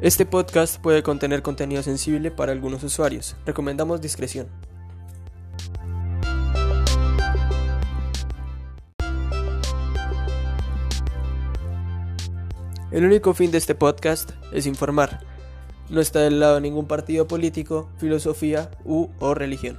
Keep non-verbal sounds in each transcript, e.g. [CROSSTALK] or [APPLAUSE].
Este podcast puede contener contenido sensible para algunos usuarios. Recomendamos discreción. El único fin de este podcast es informar. No está del lado de ningún partido político, filosofía u o religión.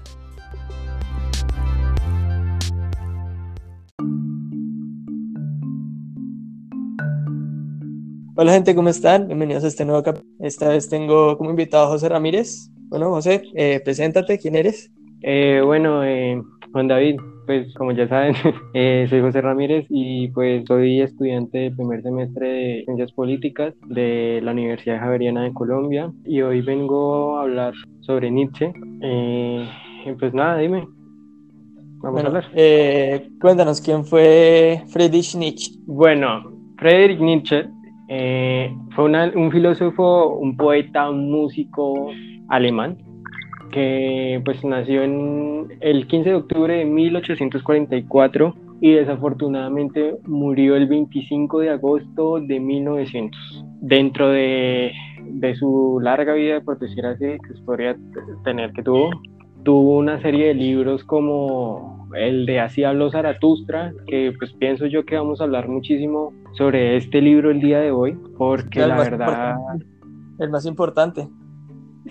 Hola gente, ¿cómo están? Bienvenidos a este nuevo capítulo. Esta vez tengo como invitado a José Ramírez. Bueno, José, eh, preséntate, ¿quién eres? Eh, bueno, eh, Juan David, pues como ya saben, [LAUGHS] eh, soy José Ramírez y pues soy estudiante de primer semestre de Ciencias Políticas de la Universidad Javeriana de Colombia y hoy vengo a hablar sobre Nietzsche. Pues nada, dime. Vamos a hablar. cuéntanos, ¿quién fue Friedrich Nietzsche? Bueno, Friedrich Nietzsche eh, fue un filósofo, un poeta, un músico alemán que pues nació el 15 de octubre de 1844 y desafortunadamente murió el 25 de agosto de 1900. Dentro de, de su larga vida, por decir así, que se podría tener que tuvo, tuvo una serie de libros como el de Así habló Zaratustra, que pues pienso yo que vamos a hablar muchísimo sobre este libro el día de hoy, porque la verdad... El más importante.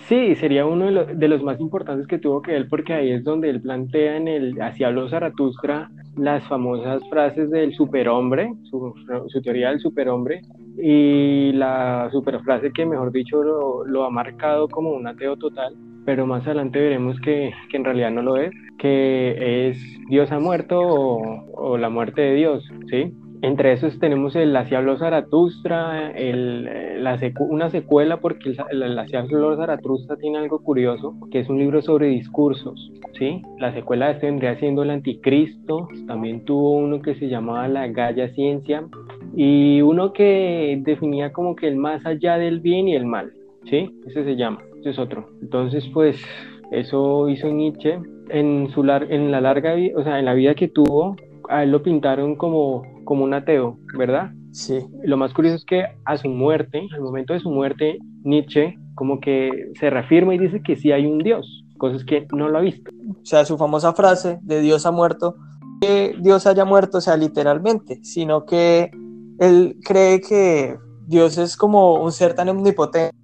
Sí, sería uno de, los más importantes que tuvo que él, porque ahí es donde él plantea en el Así habló Zaratustra las famosas frases del superhombre, su, su teoría del superhombre, y la superfrase que mejor dicho lo, lo ha marcado como un ateo total, pero más adelante veremos que, que, en realidad no lo es, que es Dios ha muerto o, la muerte de Dios, ¿sí? Entre esos tenemos el Así habló Zaratustra, el, la una secuela porque el, el Así habló Zaratustra tiene algo curioso, que es un libro sobre discursos, ¿sí? La secuela de este vendría siendo el Anticristo, también tuvo uno que se llamaba La Galla Ciencia, y uno que definía como que el más allá del bien y el mal, ¿sí? Ese se llama este es otro. Entonces, pues eso hizo Nietzsche en, su en la larga vida, o sea, en la vida que tuvo, a él lo pintaron como, como un ateo, ¿verdad? Sí. Lo más curioso es que a su muerte, al momento de su muerte, Nietzsche como que se reafirma y dice que sí hay un Dios, cosas que no lo ha visto. O sea, su famosa frase de Dios ha muerto, que Dios haya muerto, o sea, literalmente, sino que él cree que Dios es como un ser tan omnipotente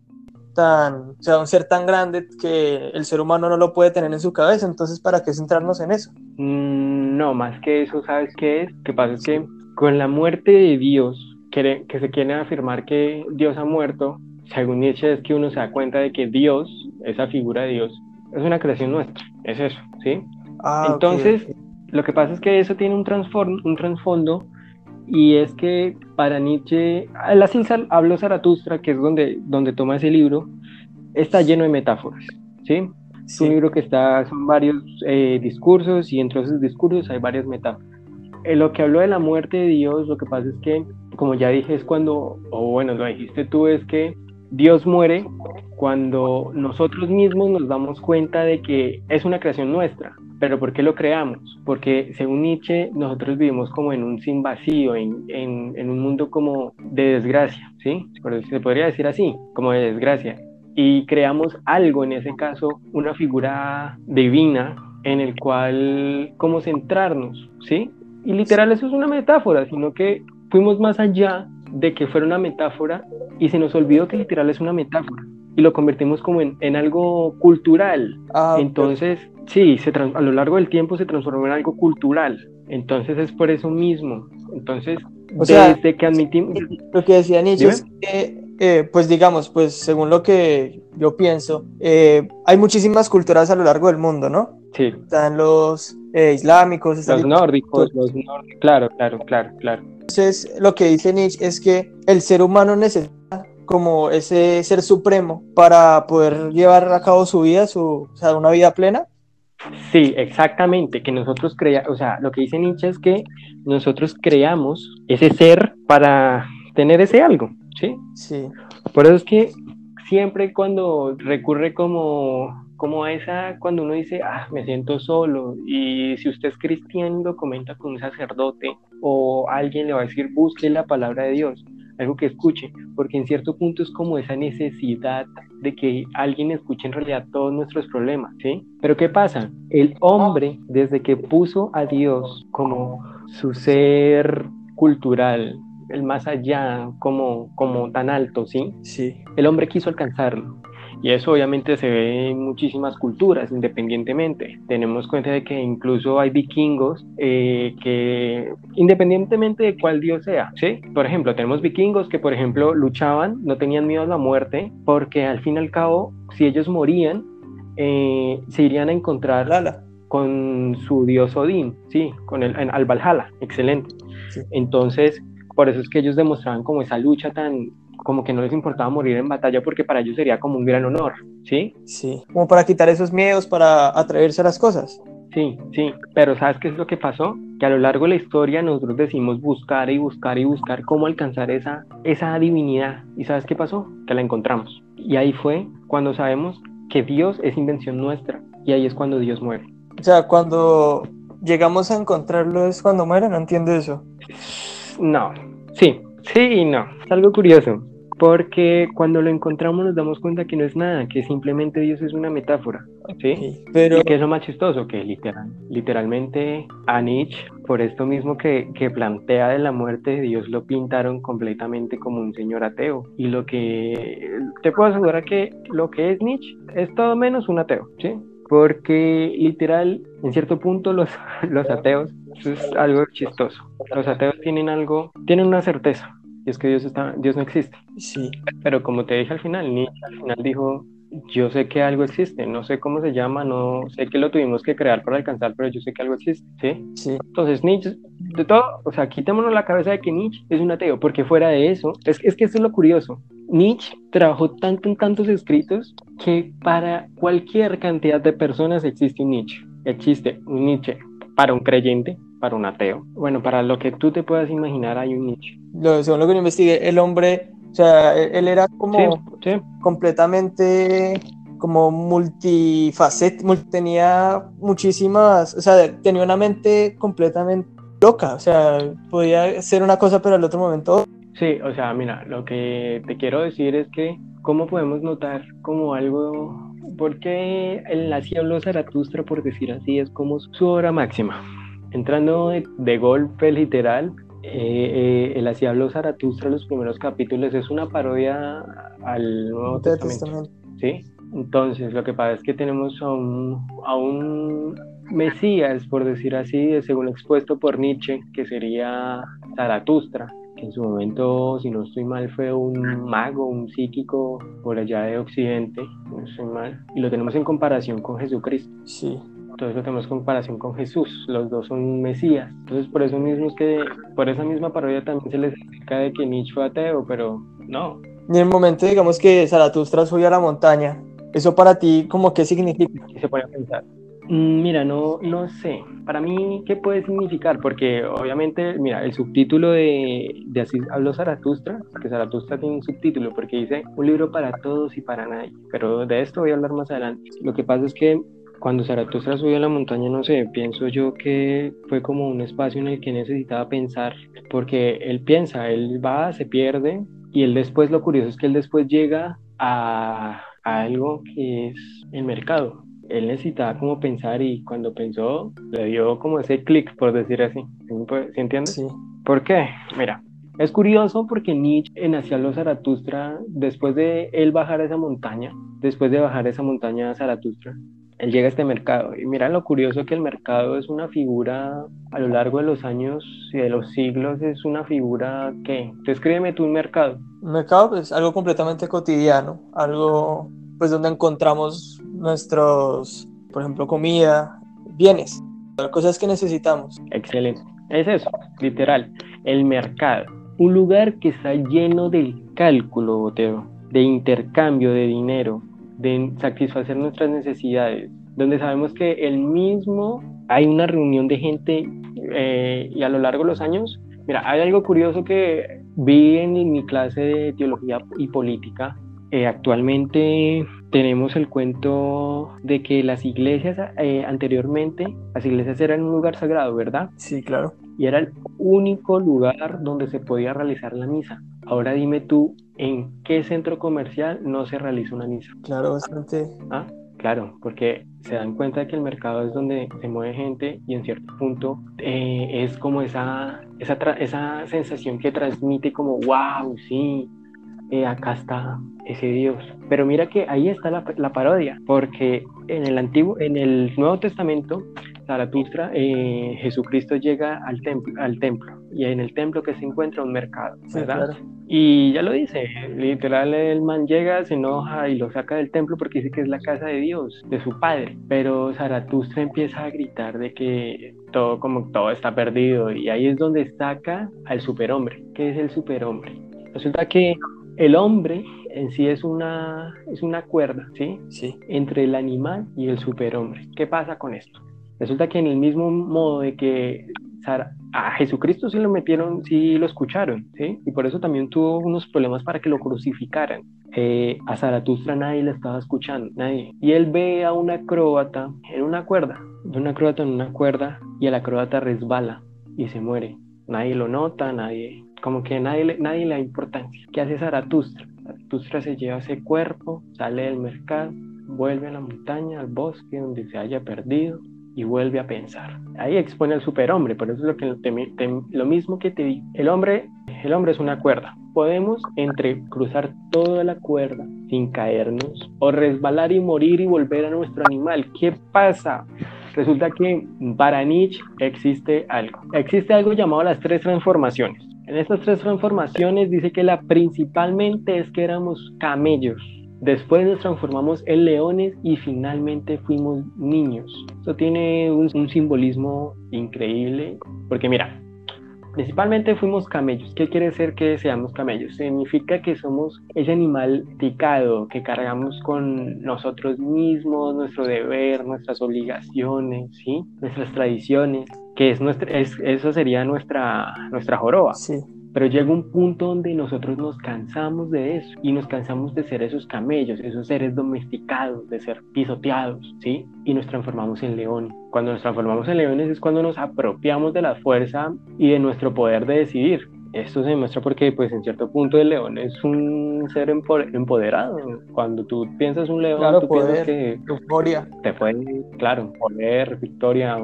tan, o sea, un ser tan grande que el ser humano no lo puede tener en su cabeza, entonces ¿para qué centrarnos en eso? Mm, no, más que eso, ¿sabes qué es? Que pasa es que con la muerte de Dios, que, que se quiere afirmar que Dios ha muerto, según Nietzsche es que uno se da cuenta de que Dios, esa figura de Dios, es una creación nuestra, es eso, ¿sí? Ah, entonces, lo que pasa es que eso tiene un, un trasfondo y es que para Nietzsche, el así habló Zaratustra, que es donde, donde toma ese libro, está lleno de metáforas, ¿sí? Es un libro que está, son varios eh, discursos y entre esos discursos hay varias metáforas. En lo que habló de la muerte de Dios, lo que pasa es que, como ya dije, es cuando, o bueno, lo dijiste tú, es que Dios muere cuando nosotros mismos nos damos cuenta de que es una creación nuestra, ¿Pero por qué lo creamos? Porque según Nietzsche, nosotros vivimos como en un sin vacío, en, en, un mundo como de desgracia, ¿sí? Se podría decir así, como de desgracia. Y creamos algo, en ese caso, una figura divina en el cual, como centrarnos, ¿sí? Y literal eso es una metáfora, sino que fuimos más allá de que fuera una metáfora y se nos olvidó que literal es una metáfora y lo convertimos como en, en algo cultural. Ah, Entonces, sí, se a lo largo del tiempo se transformó en algo cultural. Entonces es por eso mismo. Entonces, o sea, desde que admitimos... Lo que decía Nietzsche es que, eh, pues digamos, pues según lo que yo pienso, eh, hay muchísimas culturas a lo largo del mundo, ¿no? Sí. Están los eh, islámicos, están los nórdicos, los nórdicos, claro, claro, claro, claro. Entonces, lo que dice Nietzsche es que el ser humano necesita como ese ser supremo para poder llevar a cabo su vida, su, o sea, una vida plena. Sí, exactamente, que nosotros creamos, o sea, lo que dice Nietzsche es que nosotros creamos ese ser para tener ese algo, ¿sí? Sí. Por eso es que siempre cuando recurre como, como a esa, cuando uno dice, ah, me siento solo, y si usted es cristiano lo comenta con un sacerdote, o alguien le va a decir, busque la palabra de Dios, algo que escuche, porque en cierto punto es como esa necesidad de que alguien escuche en realidad todos nuestros problemas, ¿sí? Pero ¿qué pasa? El hombre, desde que puso a Dios como su ser cultural, el más allá, como, como tan alto, ¿sí? Sí. El hombre quiso alcanzarlo. Y eso obviamente se ve en muchísimas culturas, independientemente. Tenemos cuenta de que incluso hay vikingos eh, que, independientemente de cuál dios sea, ¿sí? Por ejemplo, tenemos vikingos que, por ejemplo, luchaban, no tenían miedo a la muerte, porque al fin y al cabo, si ellos morían, eh, se irían a encontrar Lala. con su dios Odín, sí, con el en- al Valhalla, excelente. Entonces, por eso es que ellos demostraban como esa lucha tan, como que no les importaba morir en batalla porque para ellos sería como un gran honor, ¿sí? Sí. Como para quitar esos miedos, para atreverse a las cosas. Sí, sí, pero ¿sabes qué es lo que pasó? Que a lo largo de la historia nosotros decimos buscar y buscar y buscar cómo alcanzar esa, esa divinidad. ¿Y sabes qué pasó? Que la encontramos. Y ahí fue cuando sabemos que Dios es invención nuestra. Y ahí es cuando Dios muere. O sea, cuando llegamos a encontrarlo es cuando muere, no entiendo eso. [LAUGHS] No, sí, sí y no. Es algo curioso. Porque cuando lo encontramos nos damos cuenta que no es nada, que simplemente Dios es una metáfora, ¿sí? Sí, Pero, Y que es lo más chistoso, que literal, literalmente a Nietzsche, por esto mismo que, que plantea de la muerte de Dios, lo pintaron completamente como un señor ateo. Y lo que te puedo asegurar que lo que es Nietzsche es todo menos un ateo, ¿sí? Porque literal, en cierto punto los, [LAUGHS] los ateos, eso es algo chistoso. Los ateos tienen algo, tienen una certeza, y es que Dios, está, Dios no existe. sí, Pero como te dije al final, Nietzsche al final dijo, yo sé que algo existe, no sé cómo se llama, no sé que lo tuvimos que crear para alcanzar, pero yo sé que algo existe, ¿sí? sí, Entonces Nietzsche, de todo, o sea, quitémonos la cabeza de que Nietzsche es un ateo, porque fuera de eso, es, es que esto es lo curioso, Nietzsche trabajó tanto en tantos escritos que para cualquier cantidad de personas existe un Nietzsche, existe un Nietzsche para un creyente, para un ateo, bueno, para lo que tú te puedas imaginar hay un Nietzsche. lo, según lo que yo investigué, el hombre, o sea, él, él era como Sí, sí. completamente como multifacet, mul- tenía muchísimas, o sea, tenía una mente completamente loca, o sea, podía ser una cosa pero al otro momento. Sí, o sea, mira, lo que te quiero decir es que, ¿cómo podemos notar como algo? Porque el así habló Zaratustra, por decir así, es como su obra máxima. Entrando de, de golpe literal, eh, eh, el así habló Zaratustra, los primeros capítulos, es una parodia al Nuevo. Testamento. ¿sí? Entonces, lo que pasa es que tenemos a un, a un Mesías, por decir así, según expuesto por Nietzsche, que sería Zaratustra, que en su momento, si no estoy mal, fue un mago, un psíquico por allá de Occidente, no estoy mal, y lo tenemos en comparación con Jesucristo. Sí, Entonces lo tenemos en comparación con Jesús, los dos son Mesías. Entonces por eso mismo es que, por esa misma parodia también se les explica de que Nietzsche fue ateo, pero no, y en el momento digamos que Zaratustra subió a la montaña, eso para ti como qué significa? y se a pensar. Mm, Mira, no, no sé. Para mí, ¿qué puede significar? Porque obviamente, mira, el subtítulo de, de Así habló Zaratustra, que Zaratustra tiene un subtítulo porque dice un libro para todos y para nadie. Pero de esto voy a hablar más adelante. Lo que pasa es que cuando Zaratustra subió a la montaña, no sé, pienso yo que fue como un espacio en el que necesitaba pensar, porque él piensa, él va, se pierde, y él después, lo curioso es que él después llega a, a algo que es el mercado. Él necesitaba como pensar y cuando pensó le dio como ese clic, por decir así. ¿Sí, entiendes? Sí, ¿Por qué? Mira, es curioso porque Nietzsche en Hacia los Zaratustra, después de él bajar esa montaña, después de bajar esa montaña a Zaratustra, él llega a este mercado. Y mira lo curioso que el mercado es una figura a lo largo de los años y de los siglos, es una figura que, descríbeme tú un mercado. un mercado pues algo completamente cotidiano, algo pues donde encontramos nuestros, por ejemplo, comida, bienes, cosas que necesitamos. Excelente. Es eso, literal. El mercado. Un lugar que está lleno del cálculo, Boteo, de intercambio de dinero, de satisfacer nuestras necesidades, donde sabemos que el mismo hay una reunión de gente eh, y a lo largo de los años, mira, hay algo curioso que vi en mi clase de teología y política. Eh, actualmente tenemos el cuento de que las iglesias eh, anteriormente, las iglesias eran un lugar sagrado, ¿verdad? Sí, claro. y era el único lugar donde se podía realizar la misa. Ahora dime tú, ¿en qué centro comercial no se realiza una misa? Claro, bastante. ¿Ah? Claro, porque se dan cuenta de que el mercado es donde se mueve gente y en cierto punto eh, es como esa, esa, esa sensación que transmite como, wow, sí, eh, acá está ese Dios. Pero mira que ahí está la, la, parodia, porque en el Antiguo, en el Nuevo Testamento, Zaratustra, eh, Jesucristo llega al templo, al templo y en el templo que se encuentra un mercado, ¿verdad? Y ya lo dice, literal el man llega, se enoja y lo saca del templo porque dice que es la casa de Dios, de su padre. Pero Zaratustra empieza a gritar de que todo como todo está perdido y ahí es donde saca al superhombre. ¿Qué es el superhombre? Resulta que el hombre en sí es una, es una cuerda, ¿sí? Sí. Entre el animal y el superhombre. ¿Qué pasa con esto? Resulta que en el mismo modo de que a Jesucristo sí lo metieron, sí lo escucharon, ¿sí? Y por eso también tuvo unos problemas para que lo crucificaran. Eh, a Zaratustra nadie le estaba escuchando, nadie. Y él ve a un acróbata en una cuerda, un acróbata en una cuerda, y el acróbata resbala y se muere. Nadie lo nota, nadie, como que nadie, nadie le da importancia. ¿Qué hace Zaratustra? Zaratustra se lleva ese cuerpo, sale del mercado, vuelve a la montaña, al bosque donde se haya perdido, y vuelve a pensar. Ahí expone al superhombre, por eso es lo, que lo mismo que te digo. El hombre, el hombre es una cuerda. Podemos entre cruzar toda la cuerda sin caernos o resbalar y morir y volver a nuestro animal. ¿Qué pasa? Resulta que para Nietzsche existe algo. Existe algo llamado las tres transformaciones. En estas tres transformaciones dice que la principalmente es que éramos camellos Después nos transformamos en leones y finalmente fuimos niños. Esto tiene un, simbolismo increíble, porque mira, principalmente fuimos camellos. ¿Qué quiere decir que seamos camellos? Significa que somos ese animal picado que cargamos con nosotros mismos, nuestro deber, nuestras obligaciones, ¿sí? nuestras tradiciones, que es nuestra, eso sería nuestra, nuestra joroba. Sí. Pero llega un punto donde nosotros nos cansamos de eso y nos cansamos de ser esos camellos, esos seres domesticados, de ser pisoteados, ¿sí? Y nos transformamos en leones. Cuando nos transformamos en leones es cuando nos apropiamos de la fuerza y de nuestro poder de decidir. Esto se demuestra porque, pues, en cierto punto el león es un ser empoderado. Cuando tú piensas un león, claro, tú poder, piensas que euforia. te puede, claro, poder, victoria,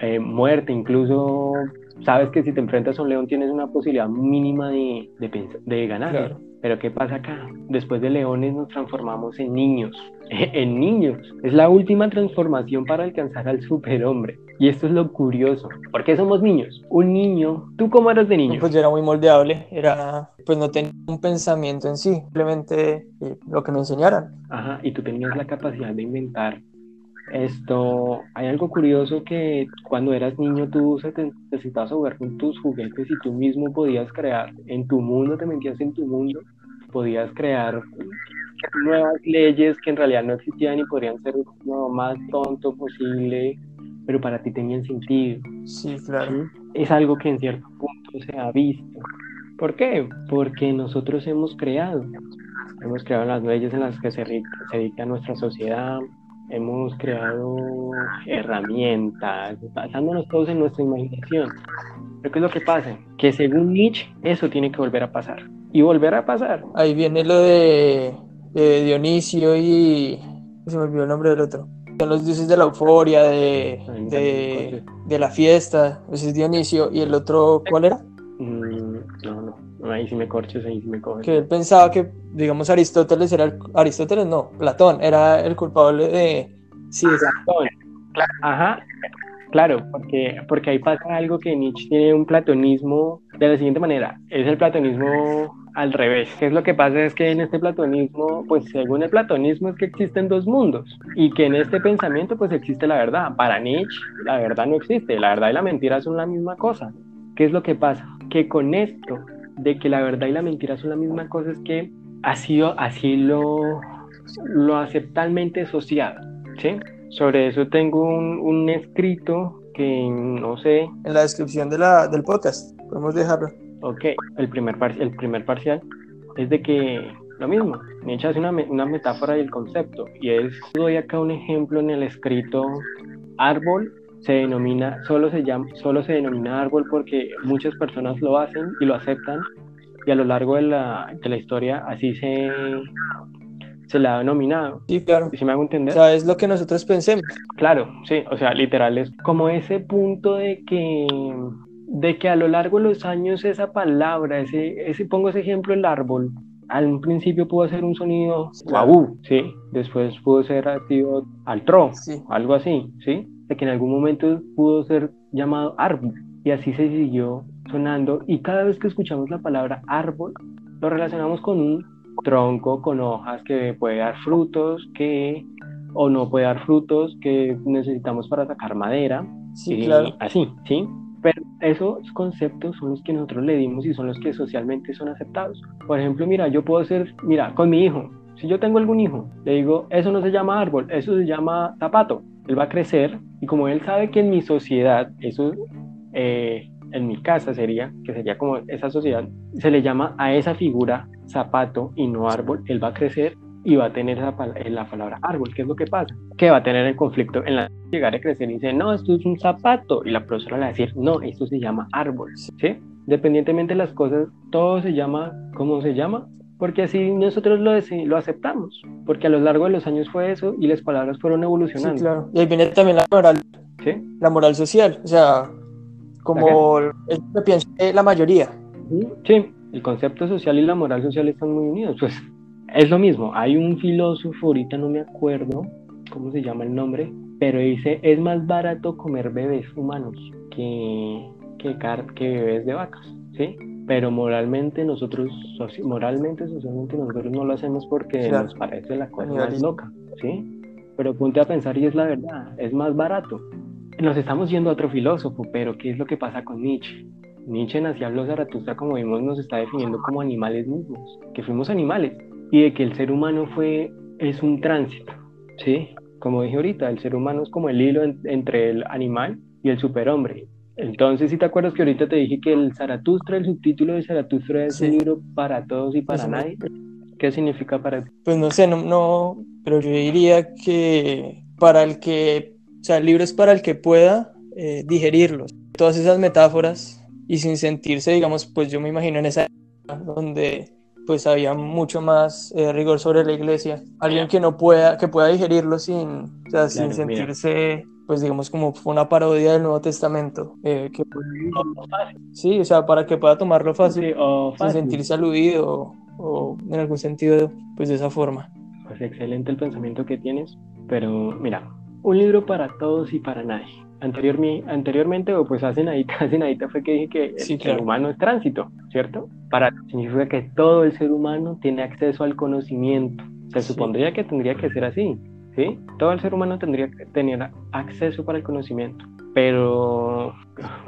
eh, muerte, incluso sabes que si te enfrentas a un león tienes una posibilidad mínima de, de, ganar. Pero ¿qué pasa acá? Después de leones nos transformamos en niños. [LAUGHS] en niños. Es la última transformación para alcanzar al superhombre. Y esto es lo curioso. ¿Por qué somos niños? Un niño, ¿tú cómo eras de niño? Pues yo era muy moldeable, era, pues no tenía un pensamiento en sí, simplemente eh, lo que me enseñaran. Ajá, y tú tenías la capacidad de inventar esto, hay algo curioso que cuando eras niño tú necesitabas jugar con tus juguetes y tú mismo podías crear en tu mundo, te metías en tu mundo, podías crear nuevas leyes que en realidad no existían y podrían ser lo más tonto posible, pero para ti tenían sentido. Sí, claro. Es algo que en cierto punto se ha visto. ¿Por qué? Porque nosotros hemos creado. Hemos creado las leyes en las que se, se dicta nuestra sociedad, hemos creado herramientas, basándonos todos en nuestra imaginación. Pero ¿qué es lo que pasa? Que según Nietzsche, eso tiene que volver a pasar. Y volver a pasar. Ahí viene lo de, Dionisio y... Se me olvidó el nombre del otro. Son los dioses de la euforia, de, de, de la fiesta. Ese es Dionisio. ¿Y el otro cuál era? Ahí sí me corches, ahí sí me coges. Que él pensaba que, digamos, Aristóteles era el, Aristóteles, no, Platón era el culpable de... Sí, Platón. Claro, ajá, claro, porque, porque ahí pasa algo que Nietzsche tiene un platonismo de la siguiente manera, es el platonismo al revés. ¿Qué es lo que pasa? Es que en este platonismo, pues según el platonismo es que existen dos mundos y que en este pensamiento pues existe la verdad. Para Nietzsche la verdad no existe, la verdad y la mentira son la misma cosa. ¿Qué es lo que pasa? Que con esto de que la verdad y la mentira son la misma cosa es que ha sido así lo, lo aceptalmente asociado, ¿sí? Sobre eso tengo un, escrito que no sé. En la descripción de la, del podcast, podemos dejarlo. Ok, el primer, el primer parcial es de que lo mismo, Nietzsche hace una, una metáfora del concepto y es, doy acá un ejemplo en el escrito árbol se denomina, solo se llama, solo se denomina árbol porque muchas personas lo hacen y lo aceptan y a lo largo de la, de la historia así se, se la ha denominado. Sí, claro. ¿Sí me hago entender? O sea, es lo que nosotros pensemos. Claro, sí, o sea, literal es como ese punto de que de que a lo largo de los años esa palabra, ese, ese pongo ese ejemplo el árbol, al principio pudo hacer un sonido guau, sí, después pudo ser activo al tro, Sí. algo así, sí, de que en algún momento pudo ser llamado árbol y así se siguió sonando y cada vez que escuchamos la palabra árbol lo relacionamos con un tronco con hojas que puede dar frutos, que o no puede dar frutos que necesitamos para sacar madera, Sí, y claro. Así, ¿sí? Pero esos conceptos son los que nosotros le dimos y son los que socialmente son aceptados. Por ejemplo, mira, yo puedo ser, mira, con mi hijo, si yo tengo algún hijo, le digo, eso no se llama árbol, eso se llama zapato. Él va a crecer y como él sabe que en mi sociedad, eso, eh, en mi casa sería, que sería como esa sociedad, se le llama a esa figura zapato y no árbol, él va a crecer y va a tener pala- eh, la palabra árbol. ¿Qué es lo que pasa? Que va a tener el conflicto en la llegar a crecer y dice, no, esto es un zapato. Y la profesora le va a decir, no, esto se llama árbol. ¿Sí? Dependientemente de las cosas, todo se llama, ¿cómo se llama? Porque así nosotros lo, lo aceptamos. Porque a lo largo de los años fue eso y las palabras fueron Sí, evolucionando. claro. Y ahí viene también la moral, ¿sí? la moral social. O sea, como es lo que piensa la mayoría. Sí, el concepto social y la moral social están muy unidos. Pues es lo mismo. Hay un filósofo, ahorita no me acuerdo cómo se llama el nombre, pero dice, es más barato comer bebés humanos que, que, car- que bebés de vacas, ¿sí? Pero moralmente nosotros, moralmente, socialmente nosotros no lo hacemos porque Claro. nos parece la cosa más loca, ¿sí? Pero ponte a pensar y es la verdad, es más barato. Nos estamos yendo a otro filósofo, pero ¿qué es lo que pasa con Nietzsche? Nietzsche en Así habló Zaratustra, como vimos, nos está definiendo como animales mismos, que fuimos animales, y de que el ser humano fue, es un tránsito, ¿sí? Como dije ahorita, el ser humano es como el hilo en- entre el animal y el superhombre. Entonces, si te acuerdas que ahorita te dije que el Zaratustra, el subtítulo de Zaratustra es Sí. un libro para todos y para me- nadie. ¿Qué significa para ti? Pues no sé, no, no, pero yo diría que para el que, o sea, el libro es para el que pueda eh, digerirlos. Todas esas metáforas y sin sentirse, digamos, pues yo me imagino en esa época donde pues había mucho más eh, rigor sobre la iglesia. Alguien que no pueda, que pueda digerirlo sin, o sea, sin mira. Pues digamos, como una parodia del Nuevo Testamento. eh, que pueda- sí, o sea, para que pueda tomarlo fácil, Sí, o sin fácil. sentirse aludido o, o en algún sentido, pues de esa forma. Pues excelente el pensamiento que tienes, pero mira, un libro para todos y para nadie. Anteriormi- anteriormente, o pues hace nadita, [LAUGHS] hace nadita fue que dije que el Sí, ser claro. humano es tránsito, ¿cierto? Para significa que todo el ser humano tiene acceso al conocimiento. Se Sí. supondría que tendría que ser así, ¿sí? Todo el ser humano tendría que tener acceso para el conocimiento, pero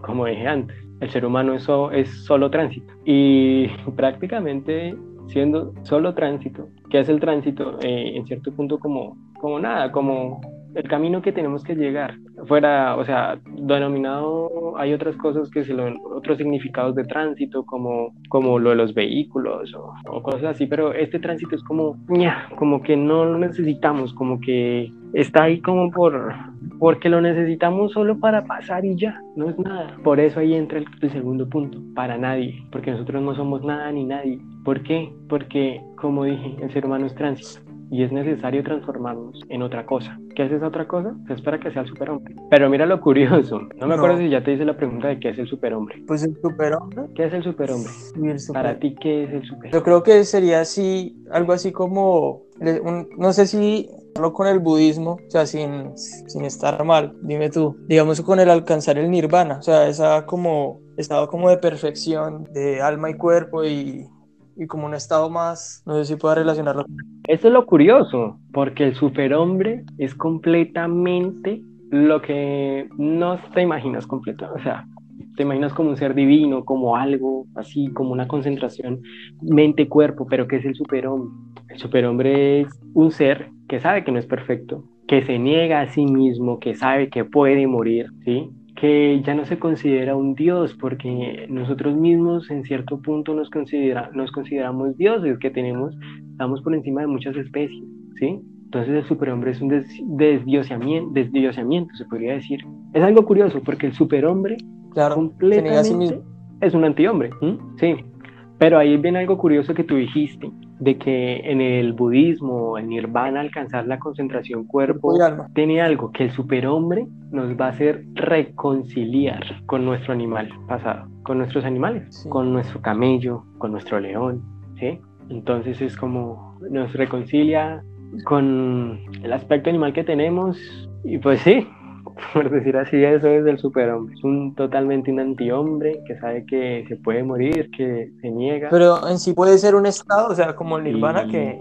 como dije antes, el ser humano es, so- es solo tránsito y [LAUGHS] prácticamente siendo solo tránsito, ¿qué es el tránsito? Eh, en cierto punto como, como nada, como el camino que tenemos que llegar. Fuera, o sea, denominado, hay otras cosas que se lo, otros significados de tránsito, como, como lo de los vehículos o, cosas así, pero este tránsito es como, ña, como que no lo necesitamos, como que está ahí como por, porque lo necesitamos solo para pasar y ya, no es nada. Por eso ahí entra el, el segundo punto, para nadie, porque nosotros no somos nada ni nadie. ¿Por qué? Porque, como dije, el ser humano es tránsito y es necesario transformarnos en otra cosa. ¿Qué es esa otra cosa? Se espera que sea el superhombre. Pero mira lo curioso, no me No. acuerdo si ya te hice la pregunta de qué es el superhombre. Pues el superhombre ¿Qué es el superhombre? el super- Para ti, ¿qué es el superhombre? Yo creo que sería así, algo así como, un- no sé si con el budismo, o sea, sin, sin estar mal, dime tú, digamos con el alcanzar el nirvana, o sea, esa como estado como de perfección de alma y cuerpo y, y como un estado más, no sé si pueda relacionarlo. Eso es lo curioso, porque el superhombre es completamente lo que no te imaginas completo. O sea, te imaginas como un ser divino, como algo así, como una concentración mente-cuerpo, pero ¿qué es el superhombre? El superhombre es un ser que sabe que no es perfecto, que se niega a sí mismo, que sabe que puede morir, ¿sí? Que ya no se considera un dios, porque nosotros mismos en cierto punto nos, considera, nos consideramos dioses, que tenemos, estamos por encima de muchas especies, ¿sí? Entonces el superhombre es un des desdiosamiento, se podría decir. Es algo curioso porque el superhombre claro, completamente es un antihombre. Sí, pero ahí viene algo curioso que tú dijiste, de que en el budismo, en nirvana, alcanzar la concentración cuerpo, tiene algo que el superhombre nos va a hacer reconciliar con nuestro animal pasado, con nuestros animales, con nuestro camello, con nuestro león, ¿sí? Entonces es como nos reconcilia con el aspecto animal que tenemos y pues sí, [LAUGHS] por decir así, eso es del superhombre. Es un totalmente un antihombre que sabe que se puede morir, que se niega. Pero en sí puede ser un estado, o sea, como el nirvana, que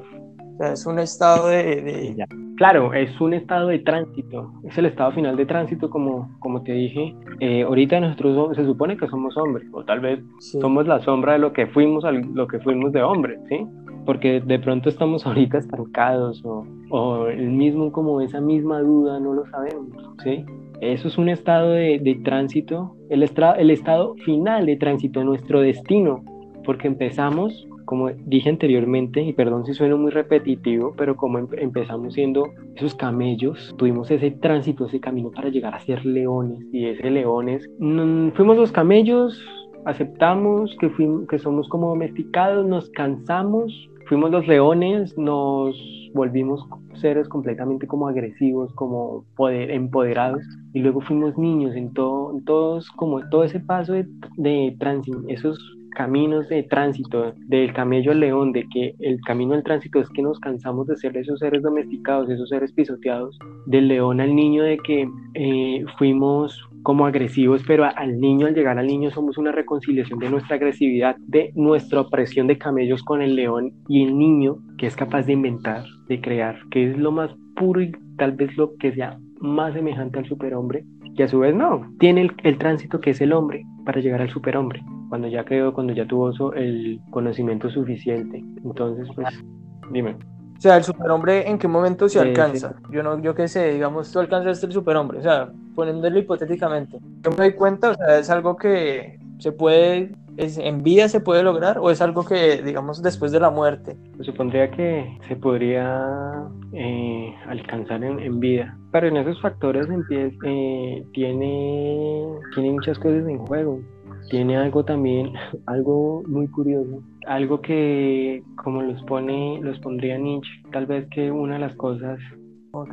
es un estado de... Claro, es un estado de tránsito, es el estado final de tránsito, como, como te dije. Eh, ahorita nosotros se supone que somos hombres, o tal vez somos la sombra de lo que fuimos, lo que fuimos de hombre, ¿sí? Porque de pronto estamos ahorita estancados o, o el mismo como esa misma duda no lo sabemos, ¿sí? Eso es un estado de, de tránsito, el, el estado final de tránsito, nuestro destino, porque empezamos como dije anteriormente, y perdón si sueno muy repetitivo, pero como empezamos siendo esos camellos, tuvimos ese tránsito, ese camino para llegar a ser leones, y ese leones, mm, fuimos los camellos, aceptamos que, fuimos, que somos como domesticados, nos cansamos, fuimos los leones, nos volvimos seres completamente como agresivos, como poder, empoderados, y luego fuimos niños en, todo, en todos, como todo ese paso de, de tránsito, esos caminos de tránsito del camello al león, de que el camino del tránsito es que nos cansamos de ser esos seres domesticados, esos seres pisoteados, del león al niño, de que eh, fuimos como agresivos, pero al niño, al llegar al niño, somos una reconciliación de nuestra agresividad, de nuestra opresión de camellos con el león y el niño que es capaz de inventar, de crear, que es lo más puro y tal vez lo que sea más semejante al superhombre, que a su vez no, tiene el, tránsito que es el hombre para llegar al superhombre cuando ya creo, cuando ya tuvo el conocimiento suficiente. Entonces, pues, dime. O sea, el superhombre, ¿en qué momento se alcanza? Yo no, yo qué sé, digamos, tú alcanzaste el superhombre, o sea, poniéndolo hipotéticamente. Yo me doy cuenta, o sea, es algo que se puede, es, en vida se puede lograr o es algo que, digamos, después de la muerte. Pues supondría que se podría eh, alcanzar en, vida, pero en esos factores eh, tiene, tiene muchas cosas en juego tiene algo también, [LAUGHS] algo muy curioso, algo que como los pone, los pondría Nietzsche, tal vez que una de las cosas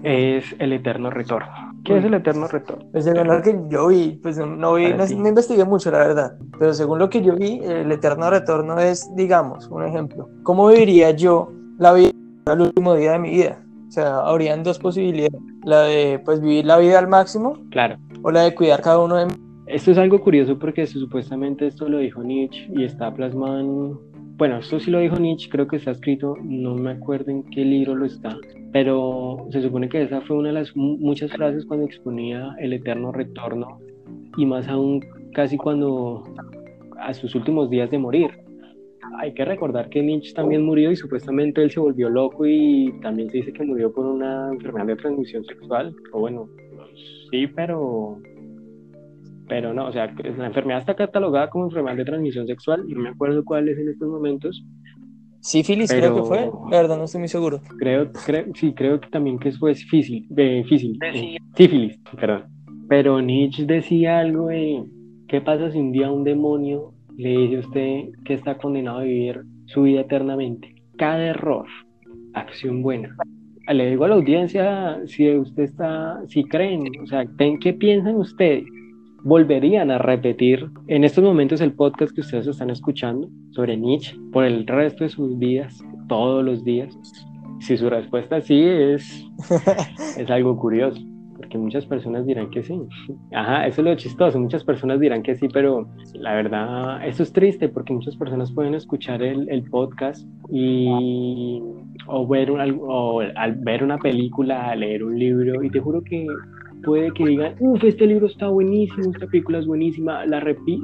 es el eterno retorno. ¿Qué es el eterno retorno? Pues según lo que yo vi, pues no vi, no, investigué mucho la verdad, pero según lo que yo vi, el eterno retorno es, digamos, un ejemplo, ¿cómo viviría yo la vida al último día de mi vida? O sea, habrían dos posibilidades, la de pues vivir la vida al máximo, claro, o la de cuidar cada uno de esto es algo curioso porque supuestamente esto lo dijo Nietzsche y está plasmado en... Bueno, esto sí lo dijo Nietzsche, creo que está escrito, no me acuerdo en qué libro lo está, pero se supone que esa fue una de las muchas frases cuando exponía el eterno retorno y más aún casi cuando a sus últimos días de morir. Hay que recordar que Nietzsche también murió y supuestamente él se volvió loco y también se dice que murió por una enfermedad de transmisión sexual, o bueno, sí, pero pero no, o sea, la enfermedad está catalogada como enfermedad de transmisión sexual, no me acuerdo cuál es en estos momentos. Sífilis creo que fue, la verdad no estoy muy seguro. Creo, creo sí, creo que también que fue sífilis, de, sífilis, perdón. Pero Nietzsche decía algo de, ¿qué pasa si un día un demonio le dice a usted que está condenado a vivir su vida eternamente? Cada error, acción buena. Le digo a la audiencia si usted está, si creen, o sea, ¿qué piensan ustedes? Volverían a repetir en estos momentos el podcast que ustedes están escuchando sobre Nietzsche por el resto de sus vidas, todos los días? Si su respuesta sí es, [LAUGHS] es algo curioso, porque muchas personas dirán que sí. Ajá, eso es lo chistoso, muchas personas dirán que sí, pero la verdad, eso es triste porque muchas personas pueden escuchar el, el podcast y o ver, o al ver una película, leer un libro, y te juro que puede que digan, uff, este libro está buenísimo, esta película es buenísima, la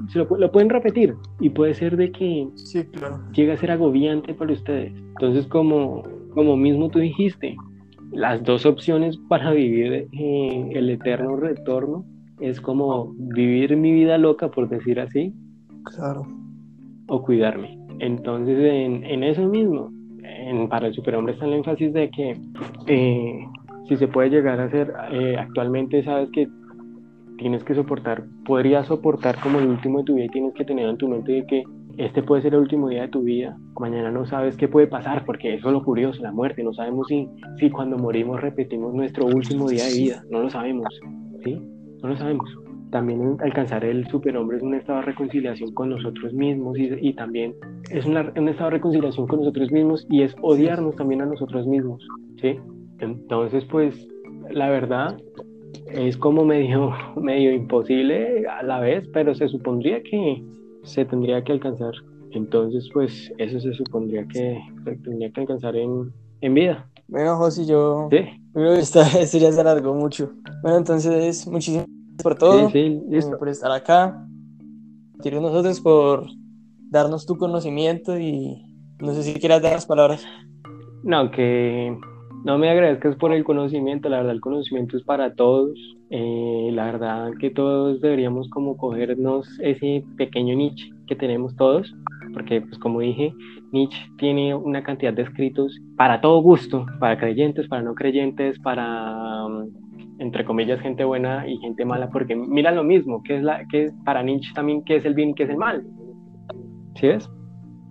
se lo, pueden repetir y puede ser de que sí, claro. llegue a ser agobiante para ustedes. Entonces, como, como mismo tú dijiste, las dos opciones para [LAUGHS] vivir eh, el eterno retorno es como vivir mi vida loca, por decir así. Claro. O cuidarme. Entonces, en, en eso mismo, en, para el superhombre está el énfasis de que eh, si se puede llegar a hacer, eh, actualmente sabes que tienes que soportar, podrías soportar como el último de tu vida y tienes que tener en tu mente de que este puede ser el último día de tu vida, mañana no sabes qué puede pasar, porque eso es lo curioso, la muerte, no sabemos si, si cuando morimos repetimos nuestro último día de vida, no lo sabemos, ¿sí? No lo sabemos. También alcanzar el superhombre es un estado de reconciliación con nosotros mismos y, también es un estado de reconciliación con nosotros mismos y es odiarnos también a nosotros mismos, ¿sí? Entonces, pues, la verdad, es como medio, [LAUGHS] medio imposible a la vez, pero se supondría que se tendría que alcanzar. Entonces, pues eso se supondría que se tendría que alcanzar en, en vida. Bueno, José, yo ¿Sí? creo que [LAUGHS] esto, ya se alargó mucho. Bueno, entonces, muchísimas gracias por todo, sí, sí, por estar acá, quiero nosotros por darnos tu conocimiento y no sé si quieras dar las palabras. No, que no me agradezcas por el conocimiento, la verdad el conocimiento es para todos, eh, la verdad que todos deberíamos como cogernos ese pequeño niche que tenemos todos, porque pues como dije, Nietzsche tiene una cantidad de escritos para todo gusto, para creyentes, para no creyentes, para mm, entre comillas gente buena y gente mala, porque mira lo mismo, que es la que para Nietzsche también qué es el bien y qué es el mal. ¿Sí ves?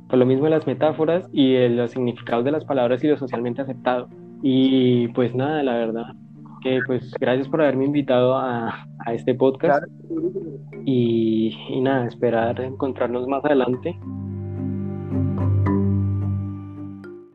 Por lo mismo las metáforas y los significados de las palabras y lo socialmente aceptado. Y pues nada, la verdad, que pues gracias por haberme invitado a, a este podcast. Y, y nada, esperar encontrarnos más adelante